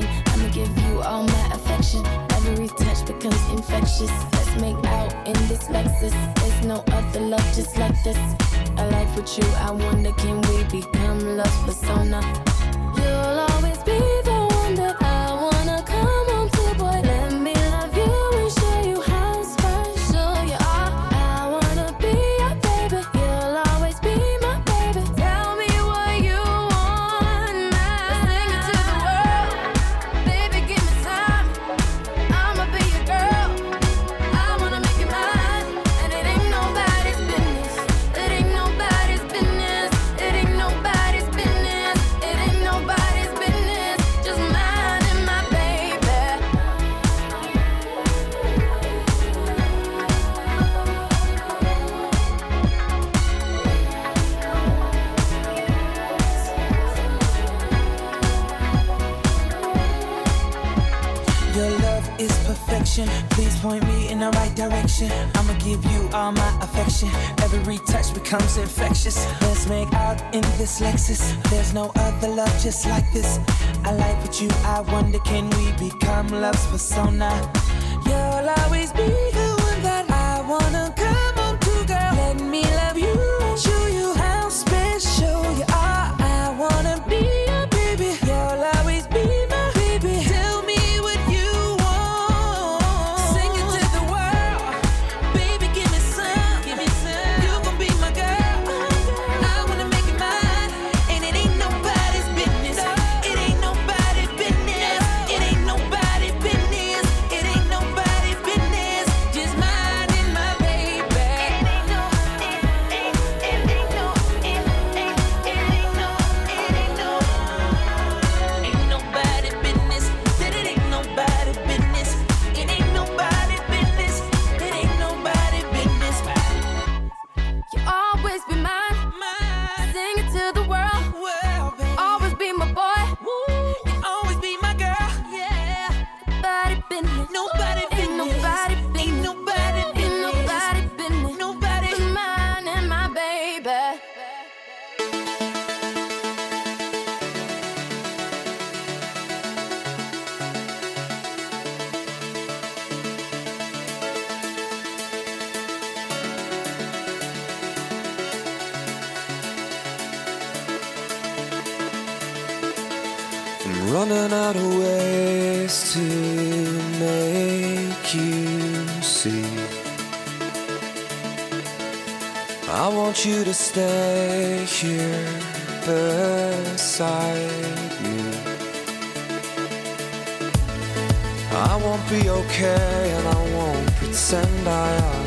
direction. I'ma give you all my affection. Every touch becomes infectious. Let's make out in this Lexus. There's no other love just like this. A life with you, I wonder can we become love persona? You'll always be. Every touch becomes infectious. Let's make out in this Lexus. There's no other love just like this. I like what you, I wonder can we become love's persona? You'll always be the running out of ways to make you see. I want you to stay here beside me. I won't be okay and I won't pretend I am.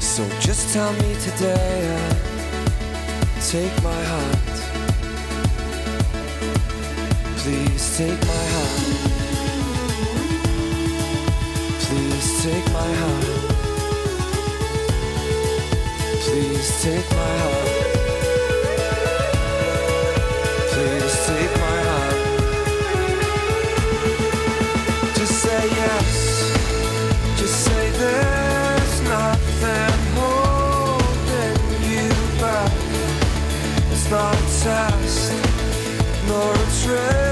So just tell me today take my heart. Please take my heart. Please take my heart. Please take my heart. past, nor a trace.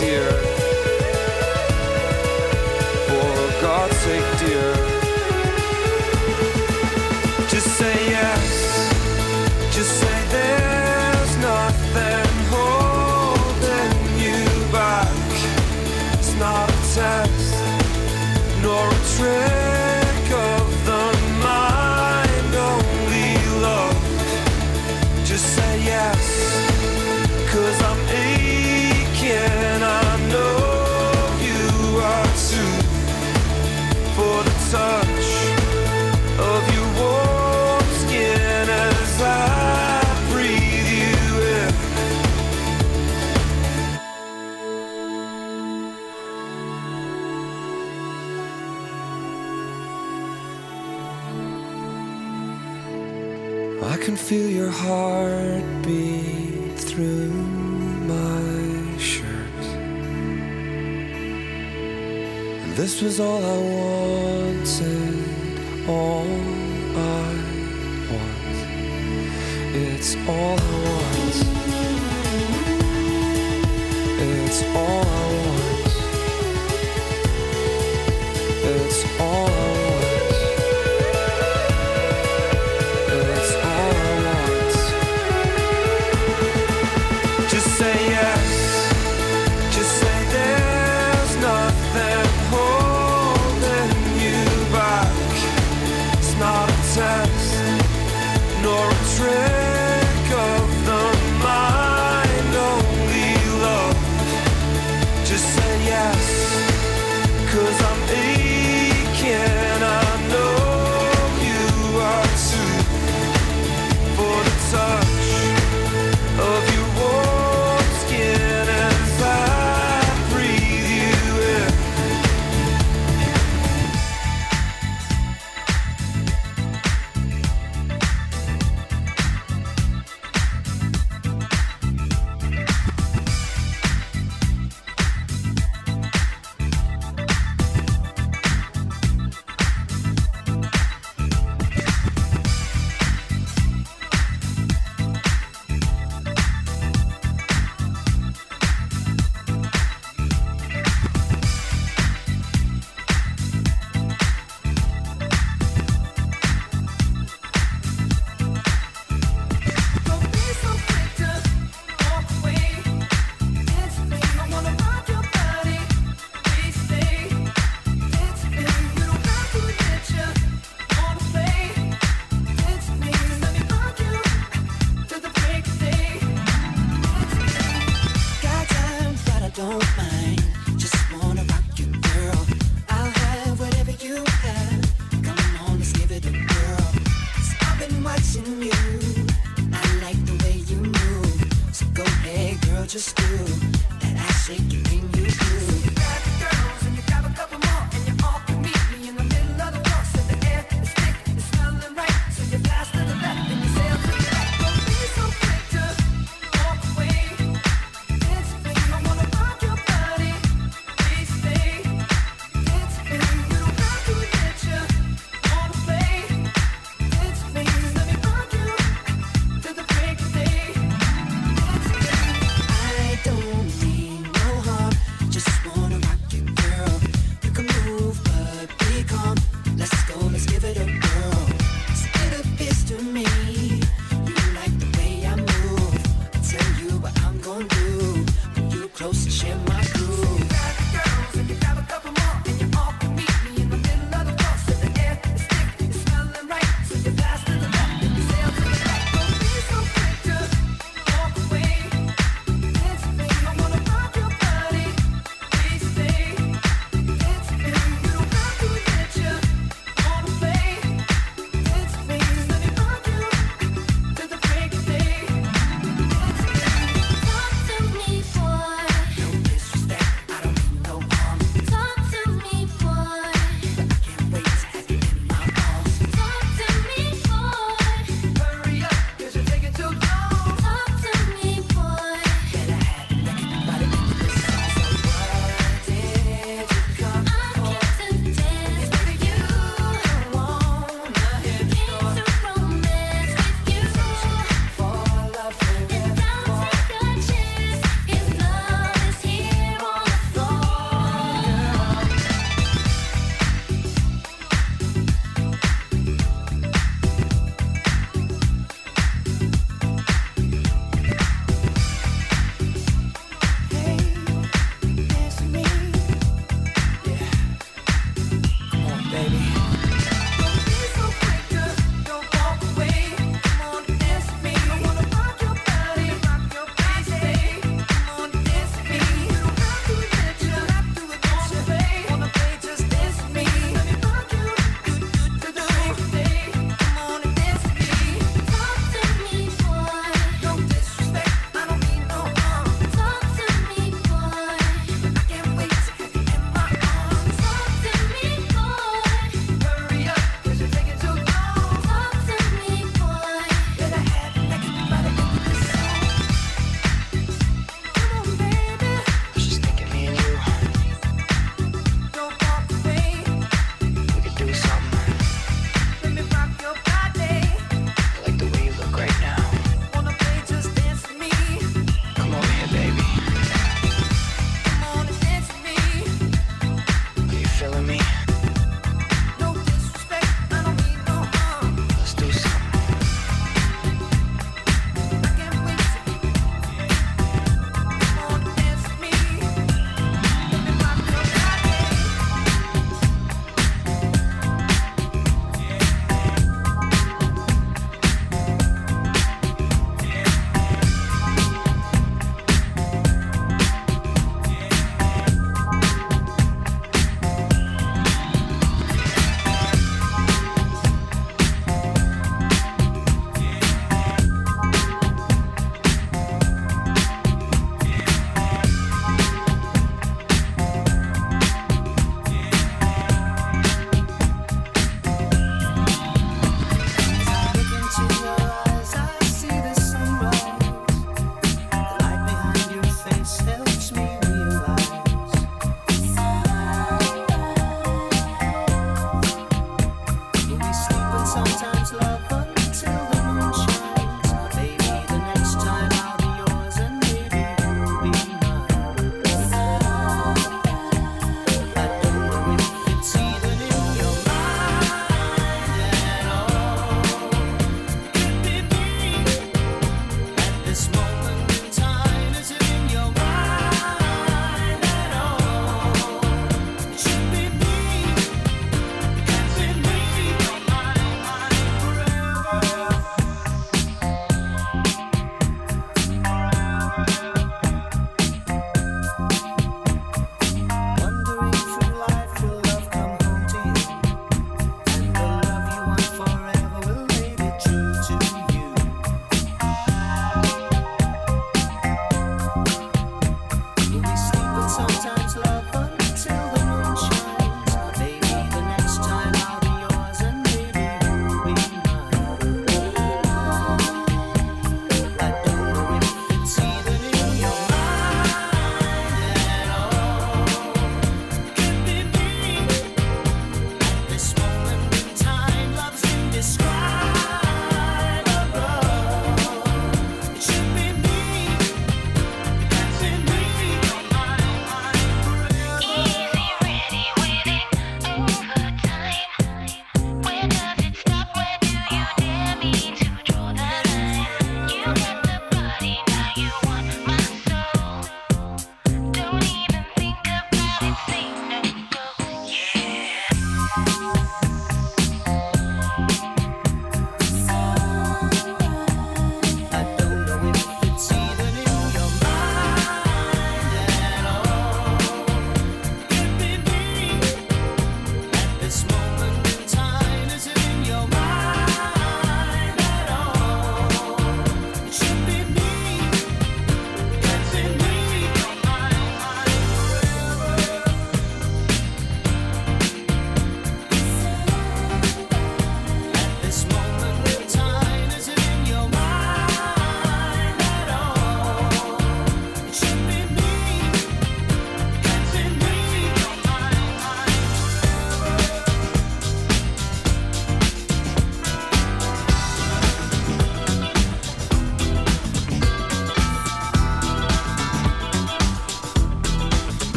For God's sake, dear. Just say yes. Just say there's nothing holding you back. It's not a test nor a trick. was all I wanted, all I want. It's all I want. It's all.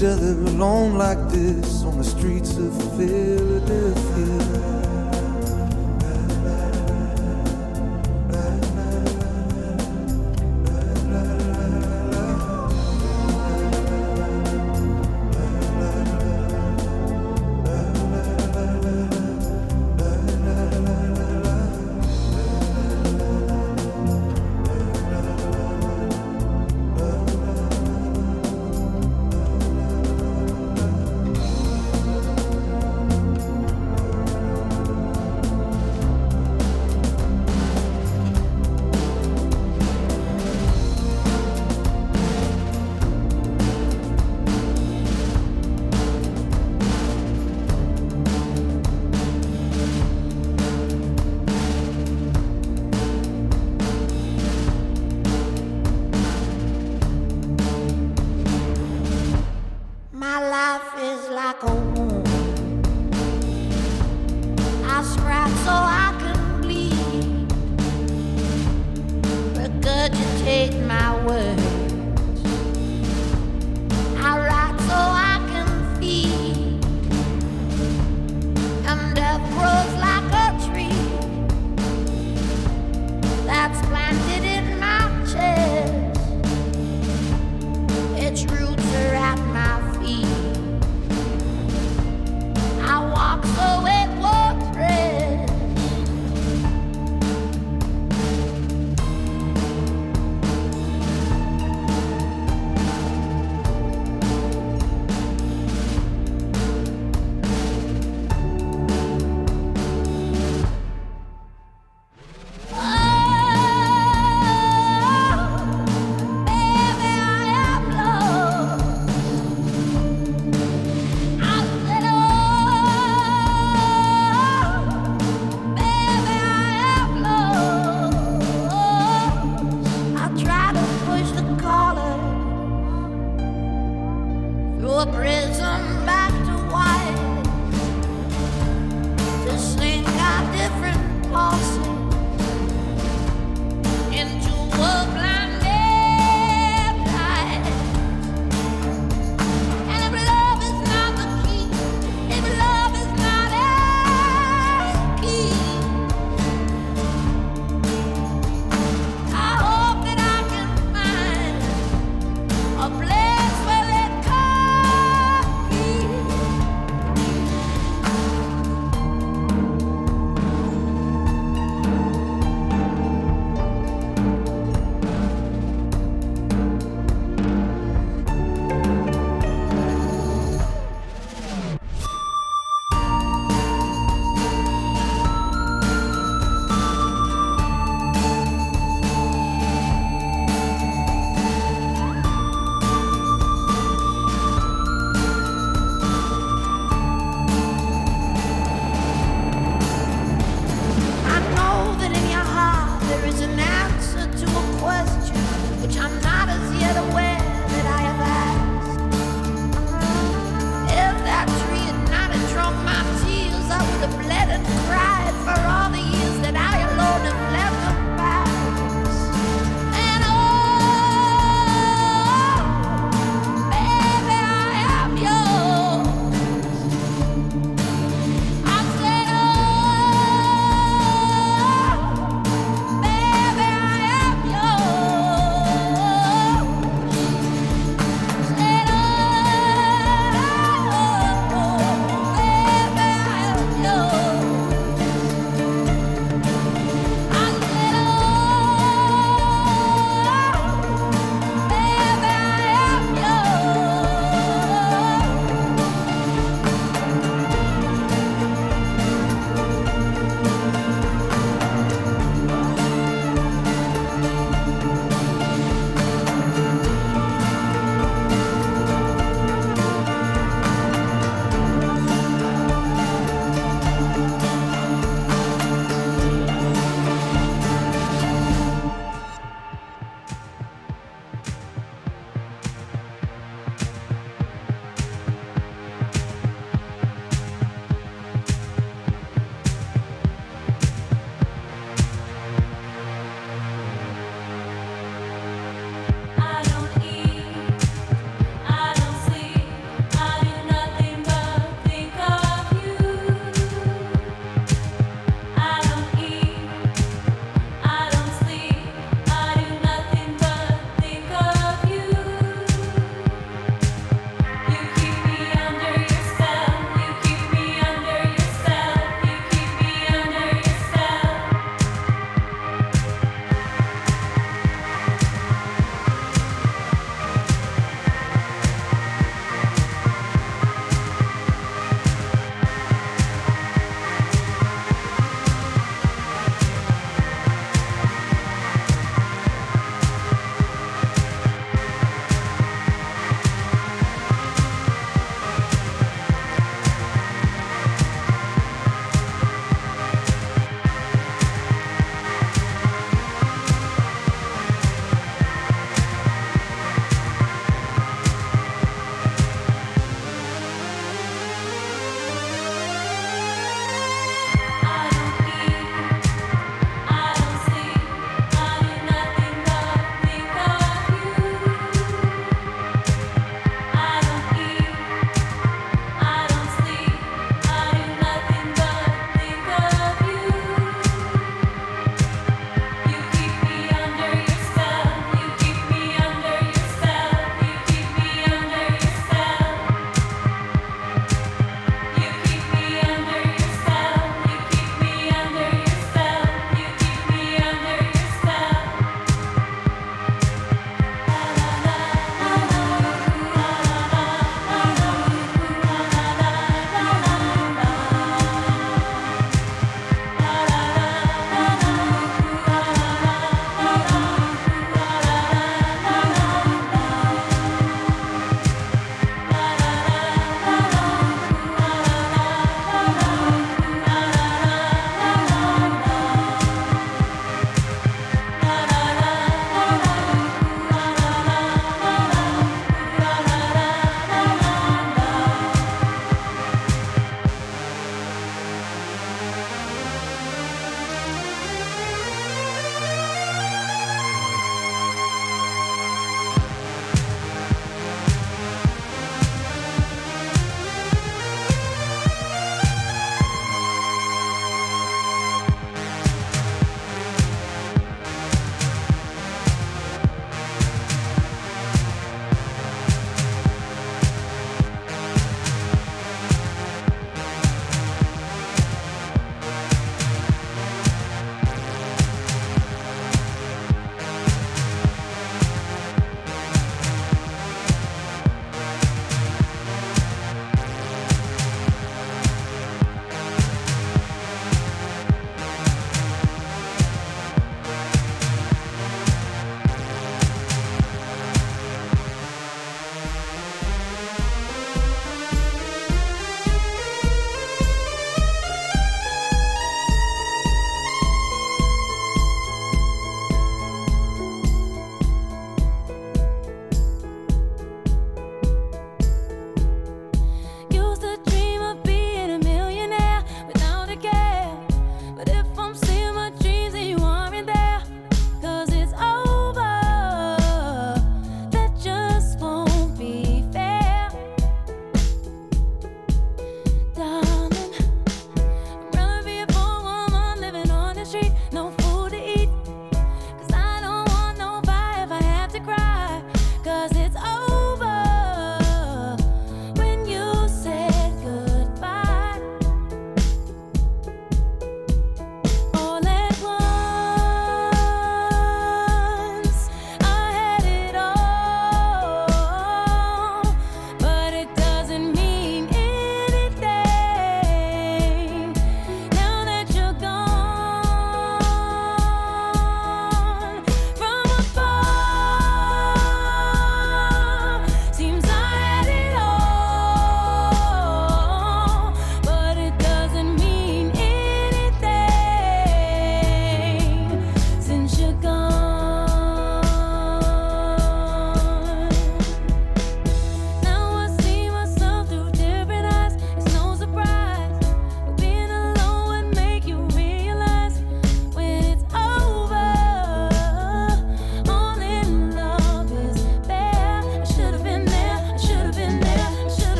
Each other alone like this on the streets of Philadelphia?